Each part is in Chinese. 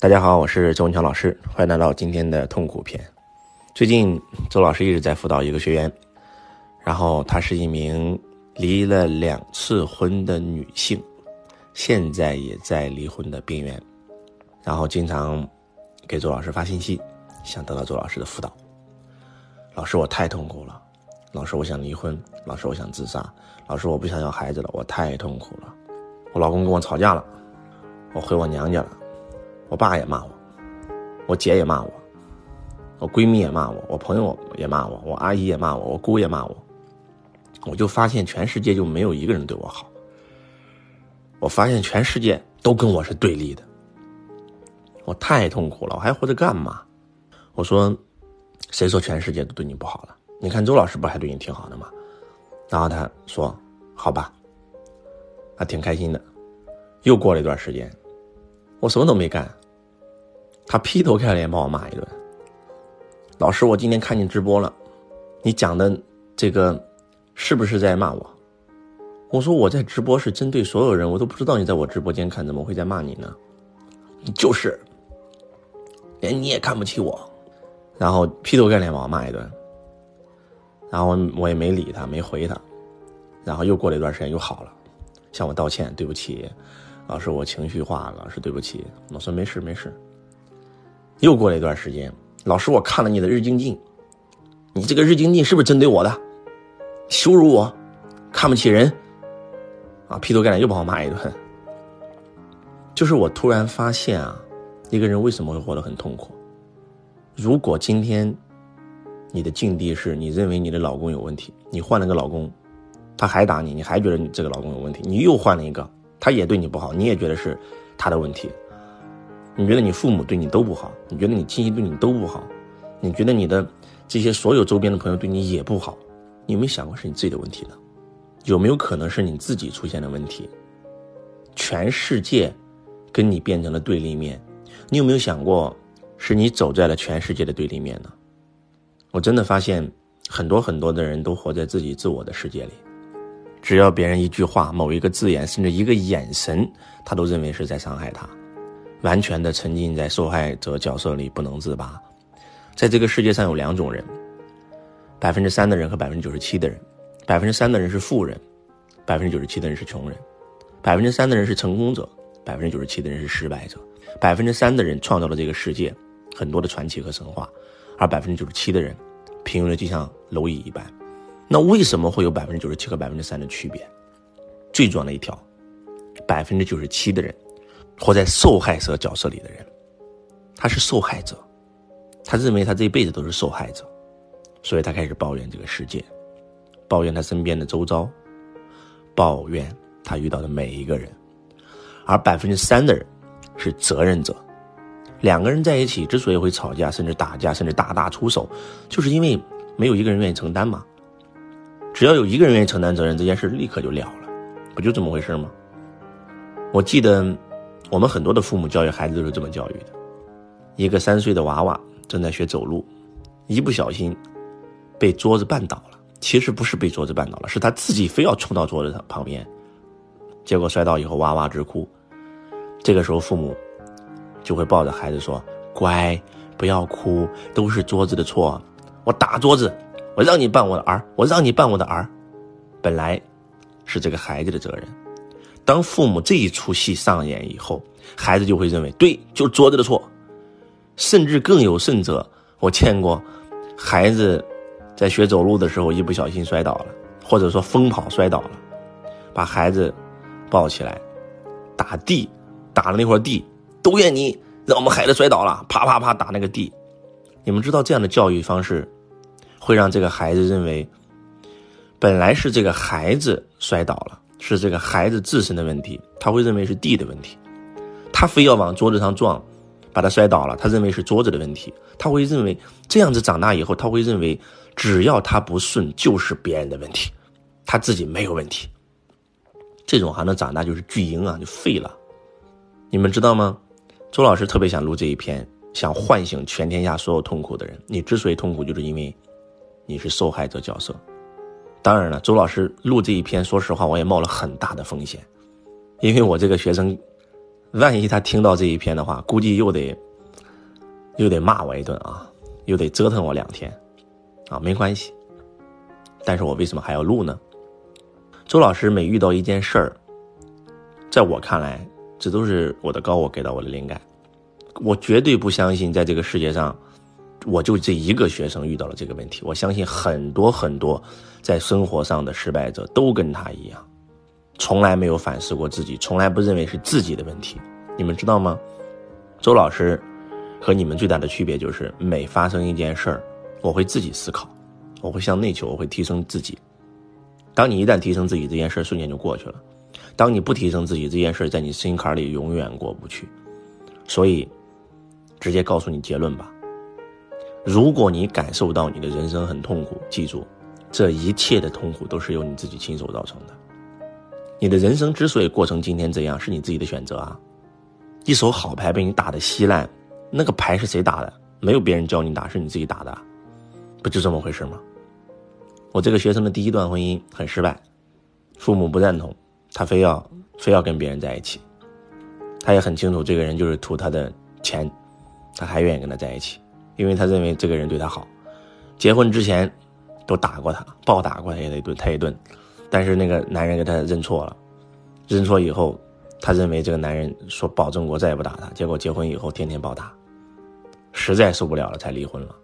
大家好，我是周文强老师，欢迎来到今天的痛苦篇。最近周老师一直在辅导一个学员，然后她是一名离了两次婚的女性，现在也在离婚的边缘，然后经常给周老师发信息，想得到周老师的辅导。老师，我太痛苦了。老师，我想离婚。老师，我想自杀。老师，我不想要孩子了，我太痛苦了。我老公跟我吵架了，我回我娘家了。我爸也骂我，我姐也骂我，我闺蜜也骂我，我朋友也骂我，我阿姨也骂我，我姑也骂我。我就发现全世界就没有一个人对我好。我发现全世界都跟我是对立的。我太痛苦了，我还活着干嘛？我说，谁说全世界都对你不好了？你看周老师不还对你挺好的吗？然后他说：“好吧。”他挺开心的。又过了一段时间，我什么都没干。他劈头盖脸把我骂一顿。老师，我今天看你直播了，你讲的这个是不是在骂我？我说我在直播是针对所有人，我都不知道你在我直播间看，怎么会在骂你呢？你就是，连你也看不起我，然后劈头盖脸把我骂一顿。然后我也没理他，没回他。然后又过了一段时间，又好了，向我道歉，对不起，老师，我情绪化了，老师对不起。我说没事没事。又过了一段时间，老师，我看了你的？日精进，你这个日精进是不是针对我的？羞辱我，看不起人，啊，劈头盖脸又把我骂一顿。就是我突然发现啊，一个人为什么会活得很痛苦？如果今天你的？境地是你认为你的？老公有问题，你换了个老公，他还打你，你还觉得你这个老公有问题，你又换了一个，他也对你不好，你也觉得是他的？问题。你觉得你父母对你都不好，你觉得你亲戚对你都不好，你觉得你的这些所有周边的朋友对你也不好，你有没有想过是你自己的问题呢？有没有可能是你自己出现的问题？全世界跟你变成了对立面，你有没有想过是你走在了全世界的对立面呢？我真的发现很多很多的人都活在自己自我的世界里，只要别人一句话、某一个字眼，甚至一个眼神，他都认为是在伤害他。完全的沉浸在受害者角色里不能自拔，在这个世界上有两种人，百分之三的人和百分之九十七的人，百分之三的人是富人，百分之九十七的人是穷人，百分之三的人是成功者，百分之九十七的人是失败者，百分之三的人创造了这个世界很多的传奇和神话，而百分之九十七的人平庸的就像蝼蚁一般。那为什么会有百分之九十七和百分之三的区别？最重要的一条，百分之九十七的人。活在受害者角色里的人，他是受害者，他认为他这一辈子都是受害者，所以他开始抱怨这个世界，抱怨他身边的周遭，抱怨他遇到的每一个人。而百分之三的人是责任者，两个人在一起之所以会吵架，甚至打架，甚至大打出手，就是因为没有一个人愿意承担嘛。只要有一个人愿意承担责任，这件事立刻就了了，不就这么回事吗？我记得。我们很多的父母教育孩子都是这么教育的：一个三岁的娃娃正在学走路，一不小心被桌子绊倒了。其实不是被桌子绊倒了，是他自己非要冲到桌子上旁边，结果摔倒以后哇哇直哭。这个时候父母就会抱着孩子说：“乖，不要哭，都是桌子的错。我打桌子，我让你绊我的儿，我让你绊我的儿，本来是这个孩子的责任。”当父母这一出戏上演以后，孩子就会认为对，就是桌子的错，甚至更有甚者，我见过孩子在学走路的时候一不小心摔倒了，或者说疯跑摔倒了，把孩子抱起来打地，打了那块地，都怨你让我们孩子摔倒了，啪啪啪打那个地。你们知道这样的教育方式会让这个孩子认为，本来是这个孩子摔倒了。是这个孩子自身的问题，他会认为是地的问题，他非要往桌子上撞，把他摔倒了，他认为是桌子的问题，他会认为这样子长大以后，他会认为只要他不顺就是别人的问题，他自己没有问题。这种还能长大就是巨婴啊，就废了。你们知道吗？周老师特别想录这一篇，想唤醒全天下所有痛苦的人。你之所以痛苦，就是因为你是受害者角色。当然了，周老师录这一篇，说实话，我也冒了很大的风险，因为我这个学生万一他听到这一篇的话，估计又得又得骂我一顿啊，又得折腾我两天，啊，没关系。但是我为什么还要录呢？周老师每遇到一件事儿，在我看来，这都是我的高我给到我的灵感。我绝对不相信，在这个世界上，我就这一个学生遇到了这个问题。我相信很多很多在生活上的失败者都跟他一样，从来没有反思过自己，从来不认为是自己的问题。你们知道吗？周老师和你们最大的区别就是，每发生一件事儿，我会自己思考，我会向内求，我会提升自己。当你一旦提升自己，这件事瞬间就过去了；当你不提升自己，这件事在你心坎里永远过不去。所以。直接告诉你结论吧。如果你感受到你的人生很痛苦，记住，这一切的痛苦都是由你自己亲手造成的。你的人生之所以过成今天这样，是你自己的选择啊。一手好牌被你打得稀烂，那个牌是谁打的？没有别人教你打，是你自己打的，不就这么回事吗？我这个学生的第一段婚姻很失败，父母不赞同，他非要非要跟别人在一起，他也很清楚这个人就是图他的钱。他还愿意跟他在一起，因为他认为这个人对他好。结婚之前都打过他，暴打过他也得顿，他一顿。但是那个男人给他认错了，认错以后，他认为这个男人说保证过再也不打他。结果结婚以后天天暴打，实在受不了了才离婚了。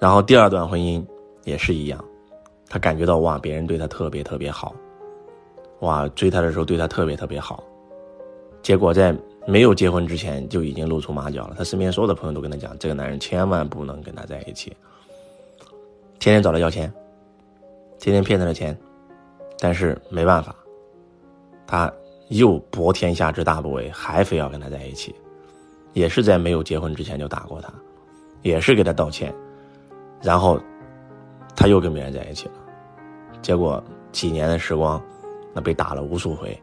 然后第二段婚姻也是一样，他感觉到哇，别人对他特别特别好，哇，追他的时候对他特别特别好，结果在。没有结婚之前就已经露出马脚了，他身边所有的朋友都跟他讲，这个男人千万不能跟他在一起，天天找他要钱，天天骗他的钱，但是没办法，他又博天下之大不韪，还非要跟他在一起，也是在没有结婚之前就打过他，也是给他道歉，然后他又跟别人在一起了，结果几年的时光，那被打了无数回，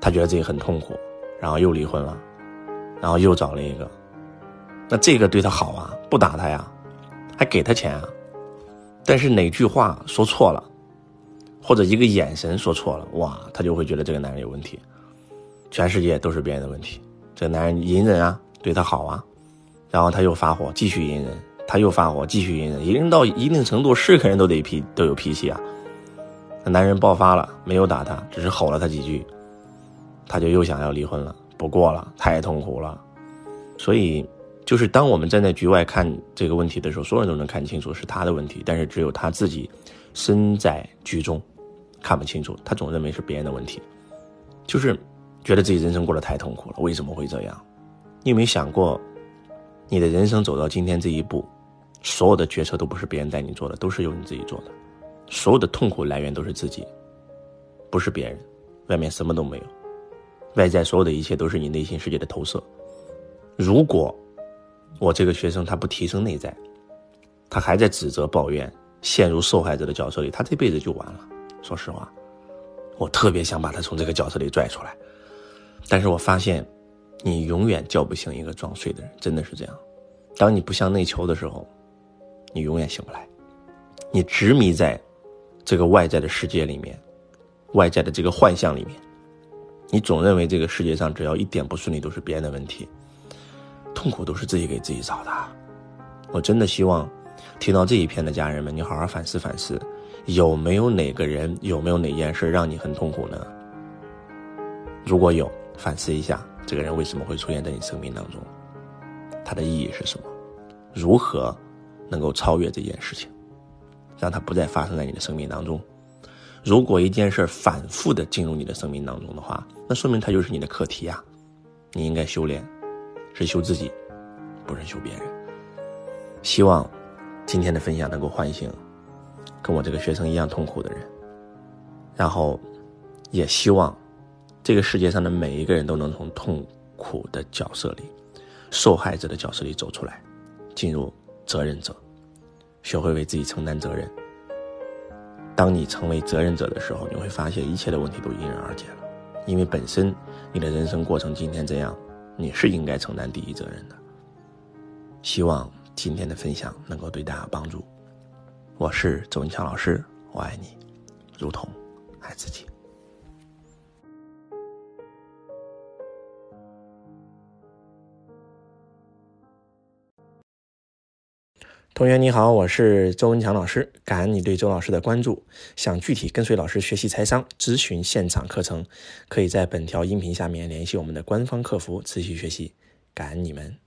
他觉得自己很痛苦。然后又离婚了，然后又找了一个，那这个对他好啊，不打他呀，还给他钱啊，但是哪句话说错了，或者一个眼神说错了，哇，他就会觉得这个男人有问题，全世界都是别人的问题，这个男人隐忍啊，对他好啊，然后他又发火，继续隐忍，他又发火，继续隐忍，隐忍到一定程度，是个人都得脾都有脾气啊，那男人爆发了，没有打他，只是吼了他几句。他就又想要离婚了，不过了，太痛苦了，所以，就是当我们站在局外看这个问题的时候，所有人都能看清楚是他的问题，但是只有他自己身在局中，看不清楚，他总认为是别人的问题，就是觉得自己人生过得太痛苦了，为什么会这样？你有没有想过，你的人生走到今天这一步，所有的决策都不是别人带你做的，都是由你自己做的，所有的痛苦来源都是自己，不是别人，外面什么都没有。外在所有的一切都是你内心世界的投射。如果我这个学生他不提升内在，他还在指责抱怨，陷入受害者的角色里，他这辈子就完了。说实话，我特别想把他从这个角色里拽出来，但是我发现，你永远叫不醒一个装睡的人，真的是这样。当你不向内求的时候，你永远醒不来。你执迷在这个外在的世界里面，外在的这个幻象里面。你总认为这个世界上只要一点不顺利都是别人的问题，痛苦都是自己给自己找的。我真的希望听到这一篇的家人们，你好好反思反思，有没有哪个人，有没有哪件事让你很痛苦呢？如果有，反思一下，这个人为什么会出现在你生命当中？他的意义是什么？如何能够超越这件事情，让它不再发生在你的生命当中？如果一件事反复的进入你的生命当中的话，那说明它就是你的课题呀。你应该修炼，是修自己，不是修别人。希望今天的分享能够唤醒跟我这个学生一样痛苦的人，然后也希望这个世界上的每一个人都能从痛苦的角色里、受害者的角色里走出来，进入责任者，学会为自己承担责任。当你成为责任者的时候，你会发现一切的问题都迎刃而解了，因为本身你的人生过程今天这样，你是应该承担第一责任的。希望今天的分享能够对大家帮助。我是周文强老师，我爱你，如同爱自己。同学你好，我是周文强老师，感恩你对周老师的关注。想具体跟随老师学习财商，咨询现场课程，可以在本条音频下面联系我们的官方客服，持续学习。感恩你们。